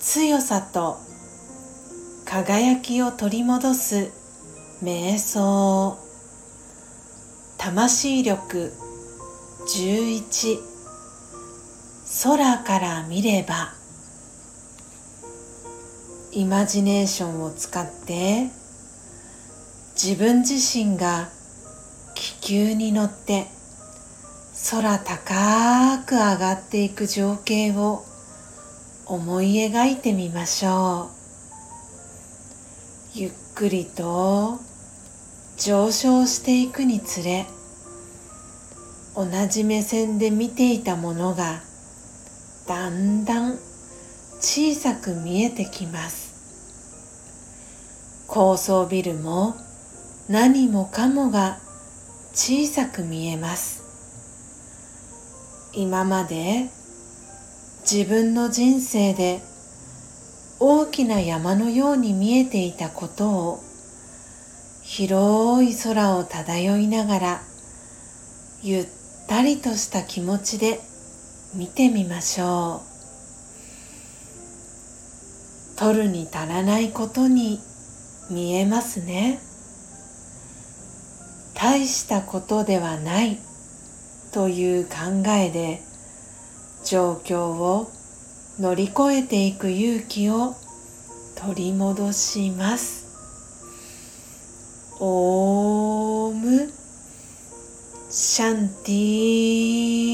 強さと輝きを取り戻す瞑想魂力11空から見ればイマジネーションを使って自分自身が気球に乗って空高く上がっていく情景を思い描いてみましょう。ゆっくりと上昇していくにつれ同じ目線で見ていたものがだんだん小さく見えてきます。高層ビルも何もかもが小さく見えます。今まで自分の人生で大きな山のように見えていたことを広い空を漂いながらゆったりとした気持ちで見てみましょう。取るに足らないことに見えますね。大したことではない。という考えで状況を乗り越えていく勇気を取り戻します。オーム。シャンティー。